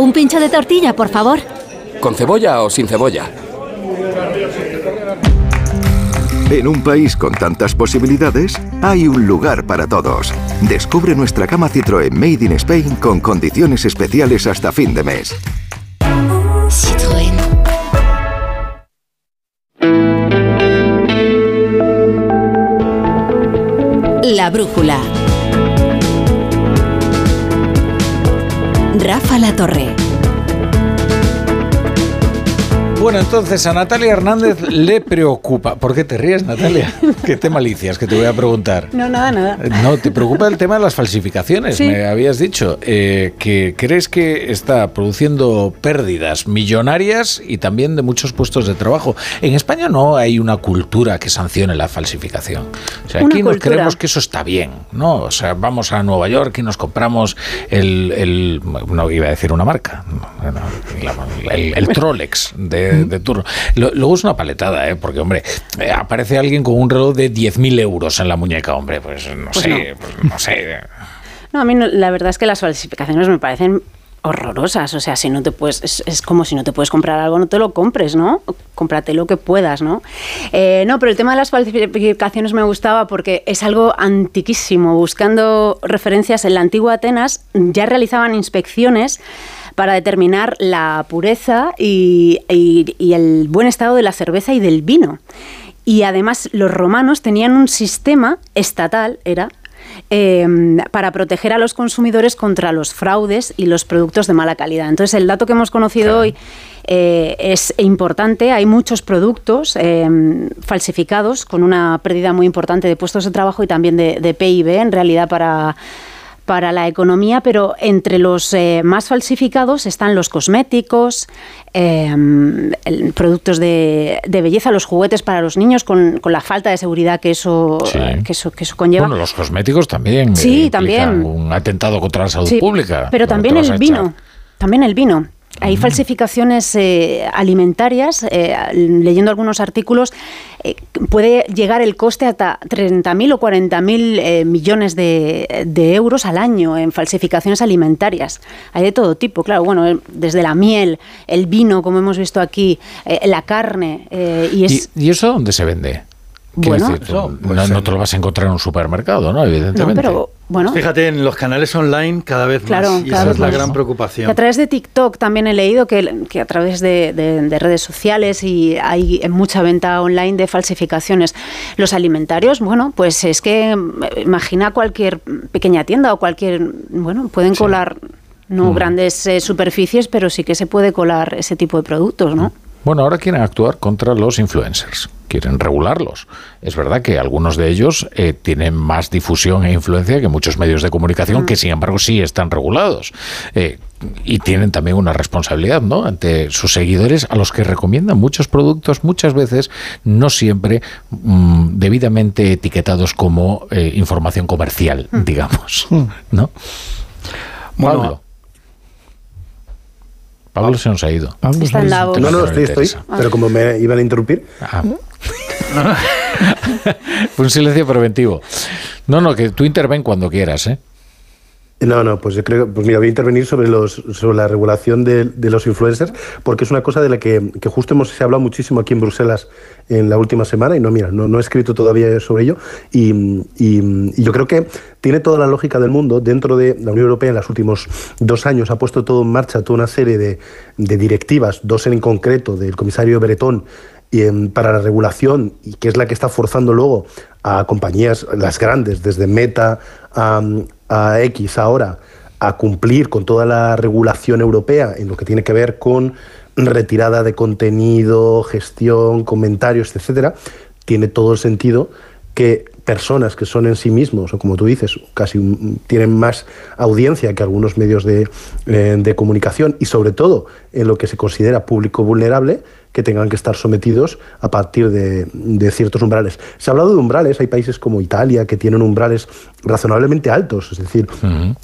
[SPEAKER 19] Un pincho de tortilla, por favor.
[SPEAKER 20] ¿Con cebolla o sin cebolla?
[SPEAKER 10] En un país con tantas posibilidades, hay un lugar para todos. Descubre nuestra cama Citroën Made in Spain con condiciones especiales hasta fin de mes.
[SPEAKER 19] Citroën.
[SPEAKER 9] La brújula. Rafa La Torre.
[SPEAKER 1] Bueno, entonces a Natalia Hernández le preocupa. ¿Por qué te ríes, Natalia? ¿Qué te malicias que te voy a preguntar?
[SPEAKER 3] No, nada, nada.
[SPEAKER 1] No, te preocupa el tema de las falsificaciones.
[SPEAKER 3] Sí.
[SPEAKER 1] Me habías dicho eh, que crees que está produciendo pérdidas millonarias y también de muchos puestos de trabajo. En España no hay una cultura que sancione la falsificación. O sea,
[SPEAKER 3] Una
[SPEAKER 1] aquí nos
[SPEAKER 3] cultura.
[SPEAKER 1] creemos que eso está bien, ¿no? O sea, vamos a Nueva York y nos compramos el, el- no iba a decir una marca, la- el, el Trolex de, de turno. Lo- Luego es una paletada, ¿eh? Porque, hombre, eh, aparece alguien con un reloj de 10.000 euros en la muñeca, hombre, pues no
[SPEAKER 3] Pues
[SPEAKER 1] sé,
[SPEAKER 3] no.
[SPEAKER 1] pues no sé.
[SPEAKER 3] No, a mí no- la verdad es que las falsificaciones me parecen horrorosas. O sea, si no te puedes, es, es como si no te puedes comprar algo, no te lo compres, ¿no? Cómprate lo que puedas, ¿no? Eh, no, pero el tema de las falsificaciones me gustaba porque es algo antiquísimo. Buscando referencias en la antigua Atenas, ya realizaban inspecciones para determinar la pureza y, y- y el buen estado de la cerveza y del vino. Y además los romanos tenían un sistema estatal, era, eh, para proteger a los consumidores contra los fraudes y los productos de mala calidad. Entonces, el dato que hemos conocido hoy eh, es importante. Hay muchos productos eh, falsificados con una pérdida muy importante de puestos de trabajo y también de, de PIB, en realidad, para para la economía, pero entre los eh, más falsificados están los cosméticos, eh, el- productos de, de belleza, los juguetes para los niños, con, con la falta de seguridad que eso,
[SPEAKER 1] Sí.
[SPEAKER 3] que eso, que eso conlleva.
[SPEAKER 1] Bueno, los cosméticos también.
[SPEAKER 3] Sí,
[SPEAKER 1] eh,
[SPEAKER 3] también.
[SPEAKER 1] Un atentado contra la salud
[SPEAKER 3] Sí,
[SPEAKER 1] pública.
[SPEAKER 3] Pero
[SPEAKER 1] ¿Cómo
[SPEAKER 3] también el vino. También el vino. Hay falsificaciones eh, alimentarias. eh, leyendo algunos artículos, eh, puede llegar el coste hasta 30.000 o 40.000 eh, millones de, de euros al año en falsificaciones alimentarias. Hay de todo tipo, claro. Bueno, eh, desde la miel, el vino, como hemos visto aquí, la carne. y es.
[SPEAKER 1] ¿Y, y eso dónde se vende?
[SPEAKER 3] Bueno.
[SPEAKER 1] no, no te lo vas a encontrar en un supermercado, ¿no? Evidentemente.
[SPEAKER 3] No, pero bueno.
[SPEAKER 5] Fíjate, en los canales online cada vez
[SPEAKER 3] Claro,
[SPEAKER 5] más. Y
[SPEAKER 3] cada
[SPEAKER 5] esa
[SPEAKER 3] vez
[SPEAKER 5] es la
[SPEAKER 3] más.
[SPEAKER 5] gran
[SPEAKER 3] Que
[SPEAKER 5] preocupación.
[SPEAKER 3] a través de TikTok también he leído que, que a través de, de- de redes sociales y hay mucha venta online de falsificaciones. Los alimentarios, bueno, pues es que eh, imagina cualquier pequeña tienda o cualquier, bueno, pueden colar no
[SPEAKER 1] Mm.
[SPEAKER 3] grandes eh, superficies, pero sí que se puede colar ese tipo de productos, ¿no?
[SPEAKER 1] Bueno, ahora quieren actuar contra los influencers, quieren regularlos. Es verdad que algunos de ellos eh, tienen más difusión e influencia que muchos medios de comunicación, que sin embargo sí están regulados. Eh, y tienen también una responsabilidad ¿no? ante sus seguidores a los que recomiendan muchos productos, muchas veces no siempre mm, debidamente etiquetados como eh, información comercial, digamos. ¿no?
[SPEAKER 5] Bueno,
[SPEAKER 1] Pablo. Pablo se nos ha ido.
[SPEAKER 3] Está en Davos.
[SPEAKER 4] No, no, estoy, estoy. Pero como me iban a interrumpir.
[SPEAKER 1] Ah. Fue un silencio preventivo. No, no, que tú interven cuando quieras, ¿eh?
[SPEAKER 4] No, no, pues yo creo, pues mira, voy a intervenir sobre los sobre la regulación de, de los influencers, porque es una cosa de la que, que justo hemos se ha hablado muchísimo aquí en Bruselas en la última semana, y no, mira, no, no he escrito todavía sobre ello, y, y- yo creo que tiene toda la lógica del mundo. Dentro de la Unión Europea en los últimos dos años ha puesto todo en marcha, toda una serie de, de directivas, dos en concreto, del comisario Bretón, em, para la regulación, y que es la que está forzando luego a compañías, las grandes, desde Meta a, a X ahora, a cumplir con toda la regulación europea en lo que tiene que ver con retirada de contenido, gestión, comentarios, etcétera, tiene todo el sentido que personas que son en sí mismos, o como tú dices, casi tienen más audiencia que algunos medios de, eh, de comunicación y sobre todo en lo que se considera público vulnerable, que tengan que estar sometidos a partir de, de ciertos umbrales. Se ha hablado de umbrales, hay países como Italia que tienen umbrales razonablemente altos, es decir,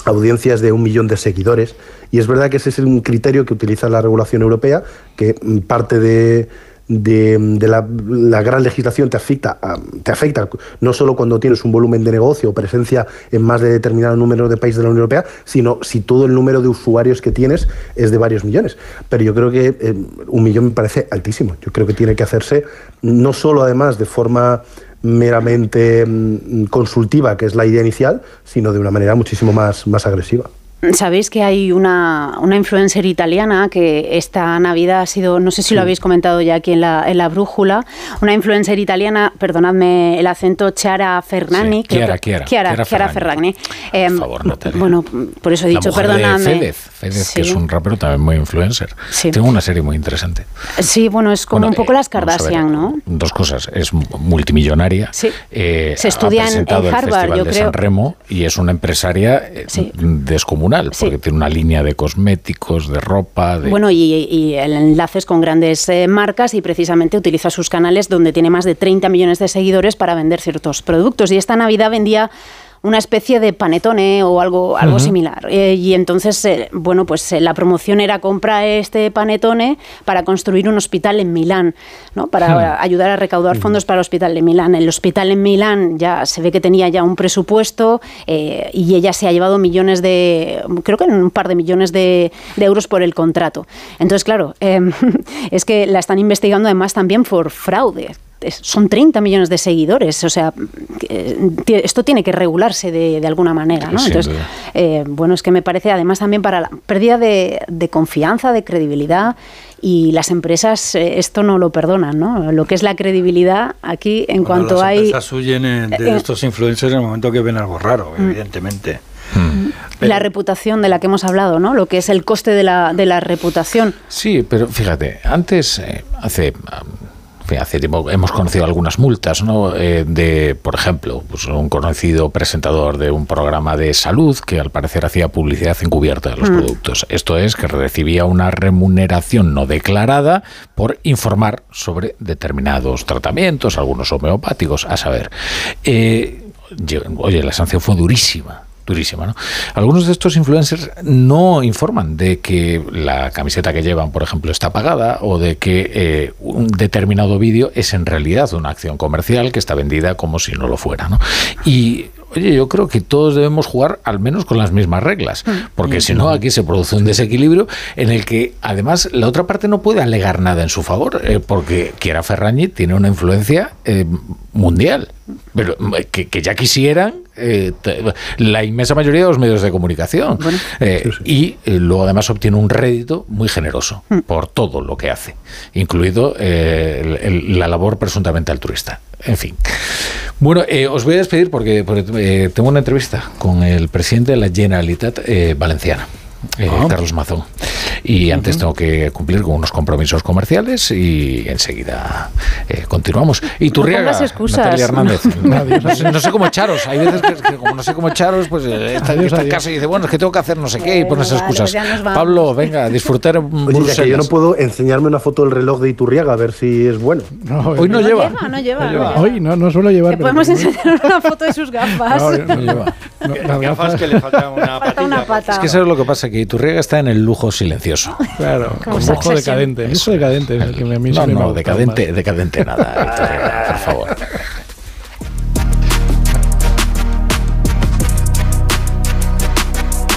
[SPEAKER 4] audiencias de un millón de seguidores, y es verdad que ese es un criterio que utiliza la regulación europea, que parte de, de, la, gran legislación te afecta, te afecta no solo cuando tienes un volumen de negocio o presencia en más de determinado número de países de la Unión Europea, sino si todo el número de usuarios que tienes es de varios millones. Pero yo creo que eh, un millón me parece altísimo. Yo creo que tiene que hacerse no solo además de forma meramente mm, consultiva, que es la idea inicial, sino de una manera muchísimo más, más agresiva.
[SPEAKER 3] Sabéis que hay una, una, influencer italiana que esta Navidad ha sido, no sé si lo habéis comentado ya aquí en la, en la brújula, una influencer italiana, perdonadme el acento, Chiara Ferragni.
[SPEAKER 1] Sí, Chiara,
[SPEAKER 3] Chiara, Chiara, Chiara, Ferragni.
[SPEAKER 1] Eh, por favor, no te
[SPEAKER 3] Bueno, por eso he dicho,
[SPEAKER 1] la mujer
[SPEAKER 3] perdonadme.
[SPEAKER 1] De Fedez, Fedez
[SPEAKER 3] Sí.
[SPEAKER 1] que es un rapero también muy influencer.
[SPEAKER 3] Sí.
[SPEAKER 1] Tengo una serie muy interesante.
[SPEAKER 3] Sí, bueno, es como
[SPEAKER 1] Bueno,
[SPEAKER 3] un poco
[SPEAKER 1] eh,
[SPEAKER 3] las
[SPEAKER 1] ver,
[SPEAKER 3] Kardashian, ¿no?
[SPEAKER 1] Dos cosas. Es multimillonaria.
[SPEAKER 3] Sí.
[SPEAKER 1] Eh,
[SPEAKER 3] Se estudia
[SPEAKER 1] ha
[SPEAKER 3] en- en
[SPEAKER 1] presentado el
[SPEAKER 3] Harvard,
[SPEAKER 1] Festival
[SPEAKER 3] yo
[SPEAKER 1] de
[SPEAKER 3] creo.
[SPEAKER 1] San Remo y es una empresaria eh, descomunal porque tiene una línea de cosméticos, de ropa, de
[SPEAKER 3] Bueno, y, y el enlace es con grandes eh, marcas y precisamente utiliza sus canales donde tiene más de 30 millones de seguidores para vender ciertos productos. Y esta Navidad vendía una especie de panetone o algo, algo similar. Eh, y entonces, eh, bueno, pues eh, la promoción era compra este panetone para construir un hospital en Milán, ¿no? Para ayudar a recaudar fondos para el hospital de Milán. El hospital en Milán ya se ve que tenía ya un presupuesto y ella se ha llevado millones de, creo que un par de millones de, de euros por el contrato. Entonces, claro, eh, es que la están investigando además también por fraude. Son 30 millones de seguidores, o sea, eh, esto tiene que regularse de, de alguna manera, ¿no? Entonces, eh, bueno, es que me parece además también para la pérdida de, de confianza, de credibilidad y las empresas eh, esto no lo perdonan, ¿no? Lo que es la credibilidad aquí en
[SPEAKER 5] Bueno,
[SPEAKER 3] cuanto
[SPEAKER 5] las
[SPEAKER 3] hay
[SPEAKER 5] empresas huyen de
[SPEAKER 3] eh,
[SPEAKER 5] estos influencers en el momento que ven algo raro,
[SPEAKER 3] Mm.
[SPEAKER 5] evidentemente.
[SPEAKER 3] la reputación de la que hemos hablado, ¿no? Lo que es el coste de la, de la reputación.
[SPEAKER 1] Sí, pero fíjate, antes, eh, hace, hace tiempo hemos conocido algunas multas, ¿no? Eh, de, por ejemplo, pues un conocido presentador de un programa de salud que al parecer hacía publicidad encubierta de los
[SPEAKER 21] Mm.
[SPEAKER 1] productos. Esto es que recibía una remuneración no declarada por informar sobre determinados tratamientos, algunos homeopáticos, a saber. Eh, oye, la sanción fue durísima durísima, ¿no? Algunos de estos influencers no informan de que la camiseta que llevan, por ejemplo, está pagada o de que eh, un determinado vídeo es en realidad una acción comercial que está vendida como si no lo fuera, ¿no? Y Oye, yo creo que todos debemos jugar al menos con las mismas reglas, porque si no aquí se produce un desequilibrio en el que además la otra parte no puede alegar nada en su favor, eh, porque Chiara Ferragni tiene una influencia eh, mundial, pero eh, que, que ya quisieran eh, la inmensa mayoría de los medios de comunicación. Eh, Y eh, luego además obtiene un rédito muy generoso por todo lo que hace, incluido eh, el- el- la labor presuntamente altruista. En fin. Bueno, eh, os voy a despedir porque, porque, eh, tengo una entrevista con el presidente de la Generalitat eh, Valenciana. Eh,
[SPEAKER 5] Ah.
[SPEAKER 1] Carlos Mazón. Y antes tengo que cumplir con unos compromisos comerciales y enseguida eh, continuamos. Y
[SPEAKER 3] pongas excusas.
[SPEAKER 1] Natalia Hernández.
[SPEAKER 3] No.
[SPEAKER 1] No, sé, no sé cómo echaros. Hay veces que, que como no sé cómo echaros, pues eh, está,
[SPEAKER 2] Adiós,
[SPEAKER 1] está en casa y dice, bueno, es que tengo que hacer no sé qué y pones
[SPEAKER 3] vale,
[SPEAKER 1] excusas. Pablo, venga, disfrutar
[SPEAKER 4] Oye, ya que yo no puedo enseñarme una foto del reloj de Iturriaga a ver si es bueno.
[SPEAKER 1] Hoy no, lleva.
[SPEAKER 3] lleva, no lleva, no lleva.
[SPEAKER 2] Hoy no, no suelo llevar.
[SPEAKER 3] Te podemos enseñar una foto de sus gafas.
[SPEAKER 2] No, no lleva. No, las
[SPEAKER 5] Gafas
[SPEAKER 2] gafas-
[SPEAKER 5] que le falta una
[SPEAKER 3] Falta una pata.
[SPEAKER 1] Es que eso es lo que pasa, que Iturriaga está en el lujo silencioso.
[SPEAKER 2] Claro,
[SPEAKER 3] Como
[SPEAKER 2] lujo decadente. Lujo decadente es el que a mí
[SPEAKER 1] No,
[SPEAKER 2] me
[SPEAKER 1] no,
[SPEAKER 2] gustado
[SPEAKER 1] decadente,
[SPEAKER 2] más.
[SPEAKER 1] decadente nada, Iturriaga, por favor.